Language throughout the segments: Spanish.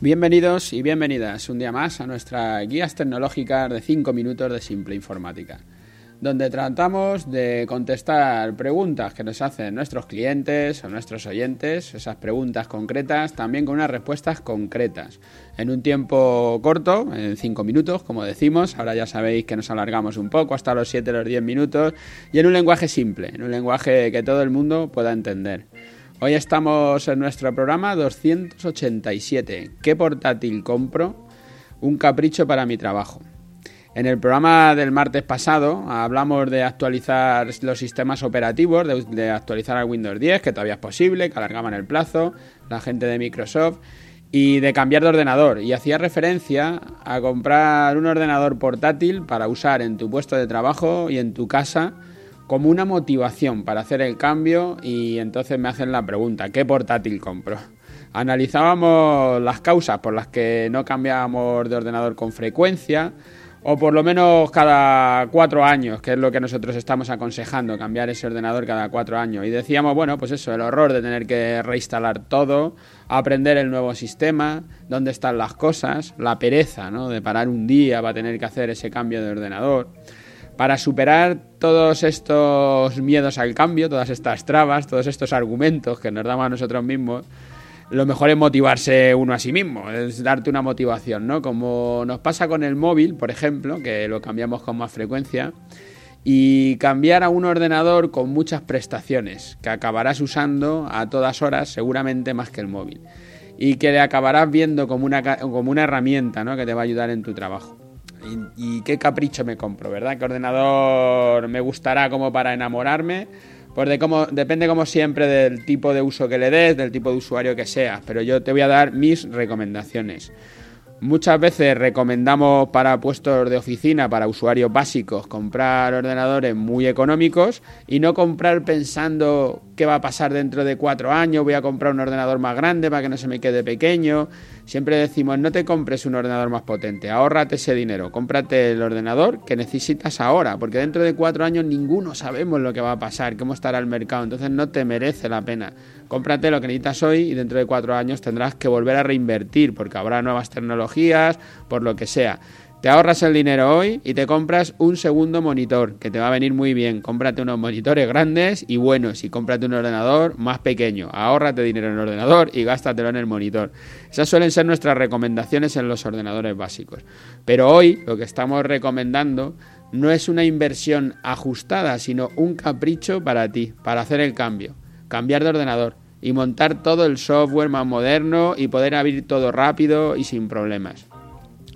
Bienvenidos y bienvenidas un día más a nuestras guías tecnológicas de 5 minutos de simple informática, donde tratamos de contestar preguntas que nos hacen nuestros clientes o nuestros oyentes, esas preguntas concretas, también con unas respuestas concretas, en un tiempo corto, en 5 minutos, como decimos, ahora ya sabéis que nos alargamos un poco hasta los 7 o los 10 minutos, y en un lenguaje simple, en un lenguaje que todo el mundo pueda entender. Hoy estamos en nuestro programa 287. ¿Qué portátil compro? Un capricho para mi trabajo. En el programa del martes pasado hablamos de actualizar los sistemas operativos, de, actualizar al Windows 10, que todavía es posible, que alargaban el plazo, la gente de Microsoft, y de cambiar de ordenador. Y hacía referencia a comprar un ordenador portátil para usar en tu puesto de trabajo y en tu casa como una motivación para hacer el cambio y entonces me hacen la pregunta, ¿qué portátil compro? Analizábamos las causas por las que no cambiábamos de ordenador con frecuencia o por lo menos cada cuatro años, que es lo que nosotros estamos aconsejando, cambiar ese ordenador cada cuatro años. Y decíamos, bueno, pues eso, el horror de tener que reinstalar todo, aprender el nuevo sistema, dónde están las cosas, la pereza, ¿no? De parar un día para tener que hacer ese cambio de ordenador. Para superar todos estos miedos al cambio, todas estas trabas, todos estos argumentos que nos damos a nosotros mismos, lo mejor es motivarse uno a sí mismo, es darte una motivación, ¿no? Como nos pasa con el móvil, por ejemplo, que lo cambiamos con más frecuencia, y cambiar a un ordenador con muchas prestaciones, que acabarás usando a todas horas, seguramente más que el móvil, y que le acabarás viendo como una, como una herramienta, ¿no? Que te va a ayudar en tu trabajo. Y, qué capricho me compro, ¿verdad? ¿Qué ordenador me gustará como para enamorarme? Pues depende como siempre del tipo de uso que le des, del tipo de usuario que seas, pero yo te voy a dar mis recomendaciones. Muchas veces recomendamos para puestos de oficina, para usuarios básicos, comprar ordenadores muy económicos y no comprar pensando qué va a pasar dentro de cuatro años, voy a comprar un ordenador más grande para que no se me quede pequeño. Siempre decimos, no te compres un ordenador más potente, ahórrate ese dinero, cómprate el ordenador que necesitas ahora, porque dentro de cuatro años ninguno sabemos lo que va a pasar, cómo estará el mercado, entonces no te merece la pena. Cómprate lo que necesitas hoy y dentro de cuatro años tendrás que volver a reinvertir, porque habrá nuevas tecnologías, por lo que sea. Te ahorras el dinero hoy y te compras un segundo monitor, que te va a venir muy bien. Cómprate unos monitores grandes y buenos y cómprate un ordenador más pequeño. Ahórrate dinero en el ordenador y gástatelo en el monitor. Esas suelen ser nuestras recomendaciones en los ordenadores básicos. Pero hoy lo que estamos recomendando no es una inversión ajustada, sino un capricho para ti, para hacer el cambio. Cambiar de ordenador y montar todo el software más moderno y poder abrir todo rápido y sin problemas.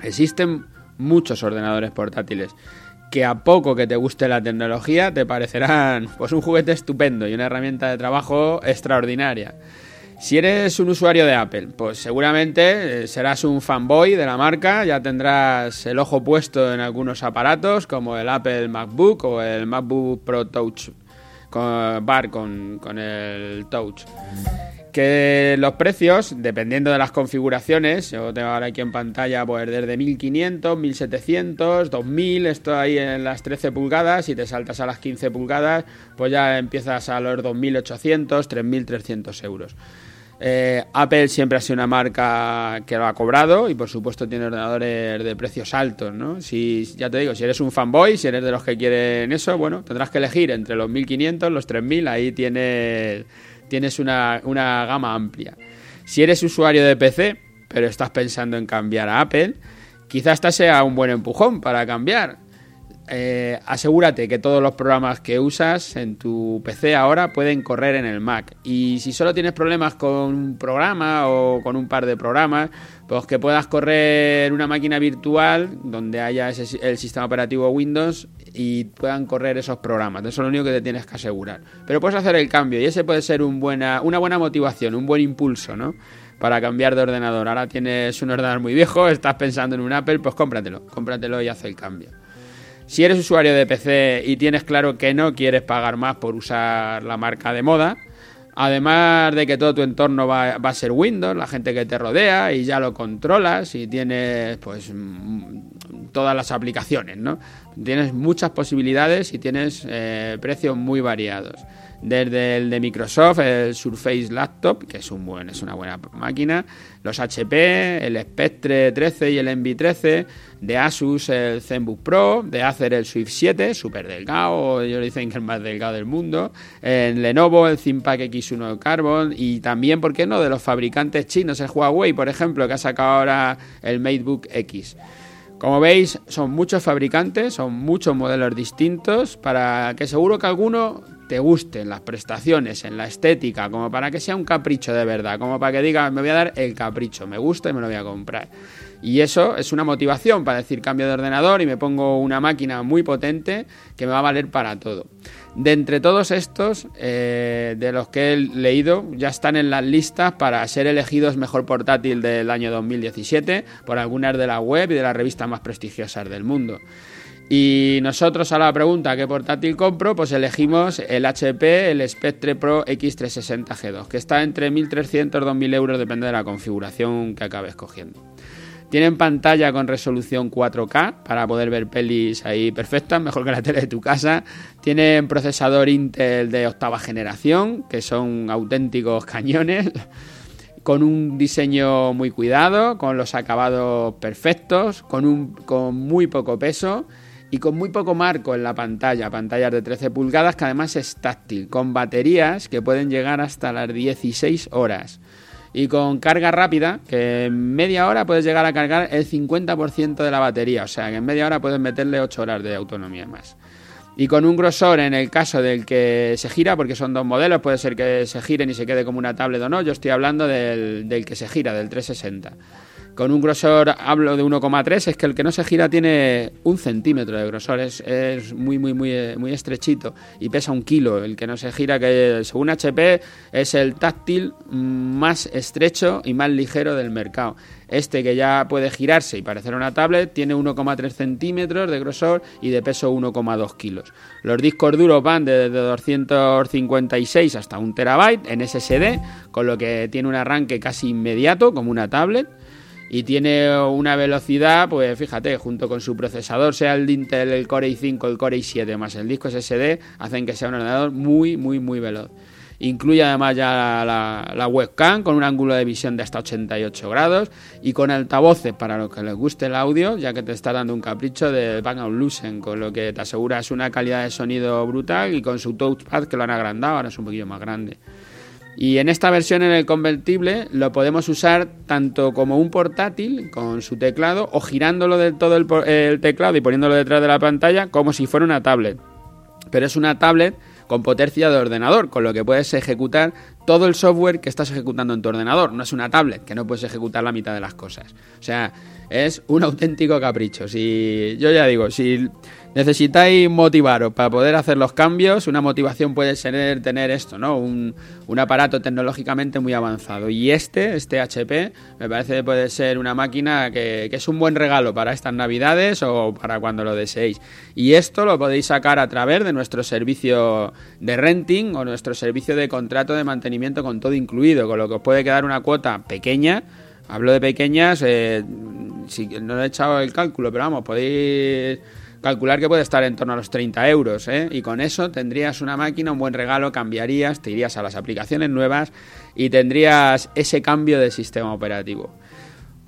Existen muchos ordenadores portátiles que a poco que te guste la tecnología te parecerán pues un juguete estupendo y una herramienta de trabajo extraordinaria. Si eres un usuario de Apple, pues seguramente eh, serás un fanboy de la marca, ya tendrás el ojo puesto en algunos aparatos como el Apple MacBook o el MacBook Pro Touch con, Bar con, con el Touch que los precios, dependiendo de las configuraciones, yo tengo ahora aquí en pantalla pues desde 1500, 1700, 2000, esto ahí en las 13 pulgadas, y te saltas a las 15 pulgadas, pues ya empiezas a los 2800, 3300 euros. Eh, Apple siempre ha sido una marca que lo ha cobrado y por supuesto tiene ordenadores de precios altos, ¿no? Si, ya te digo, si eres un fanboy, si eres de los que quieren eso, bueno, tendrás que elegir entre los 1500, los 3000, ahí tienes tienes una, gama amplia. Si eres usuario de PC, pero estás pensando en cambiar a Apple, quizás esta sea un buen empujón para cambiar. Eh, asegúrate que todos los programas que usas en tu PC ahora pueden correr en el Mac. Y si solo tienes problemas con un programa o con un par de programas, pues que puedas correr una máquina virtual donde haya el sistema operativo Windows y puedan correr esos programas. Eso es lo único que te tienes que asegurar. Pero puedes hacer el cambio y ese puede ser una buena motivación, un buen impulso, ¿no? Para cambiar de ordenador. Ahora tienes un ordenador muy viejo, estás pensando en un Apple, pues cómpratelo, cómpratelo y haz el cambio. Si eres usuario de PC y tienes claro que no quieres pagar más por usar la marca de moda, Además de que todo tu entorno va, a ser Windows, la gente que te rodea y ya lo controlas y tienes pues todas las aplicaciones, ¿no? Tienes muchas posibilidades y tienes eh, precios muy variados. Desde el de Microsoft, el Surface Laptop, que es, un buen, es una buena máquina, los HP, el Spectre 13 y el Envy 13, de Asus el ZenBook Pro, de Acer el Swift 7, súper delgado, ellos dicen que es el más delgado del mundo, en Lenovo el ThinkPad X1 Carbon. Y también, ¿por qué no?, de los fabricantes chinos, el Huawei, por ejemplo, que ha sacado ahora el MateBook X. Como veis, son muchos fabricantes, son muchos modelos distintos, para que seguro que alguno te guste en las prestaciones, en la estética, como para que sea un capricho de verdad, como para que diga, me voy a dar el capricho, me gusta y me lo voy a comprar. Y eso es una motivación para decir cambio de ordenador y me pongo una máquina muy potente que me va a valer para todo. De entre todos estos, eh, de los que he leído, ya están en las listas para ser elegidos mejor portátil del año 2017 por algunas de la web y de las revistas más prestigiosas del mundo. Y nosotros a la pregunta ¿qué portátil compro? Pues elegimos el HP, el Spectre Pro X360 G2, que está entre 1.300 y 2.000 euros, depende de la configuración que acabe escogiendo. Tienen pantalla con resolución 4K para poder ver pelis ahí perfectas, mejor que la tele de tu casa. Tienen procesador Intel de octava generación, que son auténticos cañones, con un diseño muy cuidado, con los acabados perfectos, con, un, con muy poco peso y con muy poco marco en la pantalla, pantallas de 13 pulgadas que además es táctil, con baterías que pueden llegar hasta las 16 horas y con carga rápida, que en media hora puedes llegar a cargar el 50% de la batería, o sea que en media hora puedes meterle 8 horas de autonomía más. Y con un grosor en el caso del que se gira, porque son dos modelos, puede ser que se giren y se quede como una tablet o no, yo estoy hablando del, del que se gira, del 360 con un grosor, hablo de 1,3, es que el que no se gira tiene un centímetro de grosor, es, muy, muy, muy, muy estrechito y pesa un kilo. El que no se gira, que según HP es el táctil más estrecho y más ligero del mercado. Este que ya puede girarse y parecer una tablet tiene 1,3 centímetros de grosor y de peso 1,2 kilos. Los discos duros van desde 256 hasta un terabyte en SSD, con lo que tiene un arranque casi inmediato como una tablet y tiene una velocidad, pues fíjate, junto con su procesador, sea el Intel, el Core i5, el Core i7 más el disco SSD, hacen que sea un ordenador muy, muy, muy veloz. Incluye además ya la, webcam con un ángulo de visión de hasta 88 grados y con altavoces para los que les guste el audio, ya que te está dando un capricho de Bang Olufsen, con lo que te aseguras una calidad de sonido brutal y con su touchpad que lo han agrandado, ahora es un poquillo más grande. Y en esta versión en el convertible lo podemos usar tanto como un portátil con su teclado o girándolo del todo el, teclado y poniéndolo detrás de la pantalla como si fuera una tablet. Pero es una tablet con potencia de ordenador, con lo que puedes ejecutar todo el software que estás ejecutando en tu ordenador. No es una tablet, que no puedes ejecutar la mitad de las cosas. O sea, es un auténtico capricho. Si yo ya digo, si necesitáis motivaros para poder hacer los cambios, una motivación puede ser tener esto, ¿no? Un, aparato tecnológicamente muy avanzado. Y este, este HP, me parece que puede ser una máquina que, que, es un buen regalo para estas navidades o para cuando lo deseéis. Y esto lo podéis sacar a través de nuestro servicio de renting o nuestro servicio de contrato de mantenimiento con todo incluido, con lo que os puede quedar una cuota pequeña Hablo de pequeñas, eh, si, no he echado el cálculo, pero vamos, podéis calcular que puede estar en torno a los 30 euros, ¿eh? y con eso tendrías una máquina, un buen regalo, cambiarías, te irías a las aplicaciones nuevas y tendrías ese cambio de sistema operativo.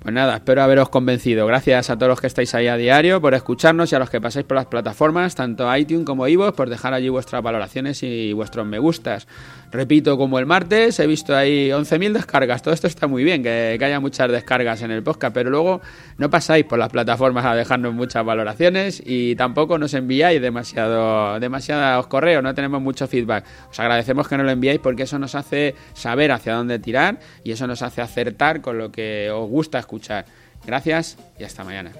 Pues nada, espero haberos convencido. Gracias a todos los que estáis ahí a diario por escucharnos y a los que pasáis por las plataformas, tanto iTunes como iVoox, por dejar allí vuestras valoraciones y vuestros me gustas. Repito, como el martes, he visto ahí 11.000 descargas. Todo esto está muy bien, que, haya muchas descargas en el podcast, pero luego no pasáis por las plataformas a dejarnos muchas valoraciones y tampoco nos enviáis demasiado, demasiados correos, no tenemos mucho feedback. Os agradecemos que nos lo enviáis porque eso nos hace saber hacia dónde tirar y eso nos hace acertar con lo que os gusta escuchar. Gracias y hasta mañana.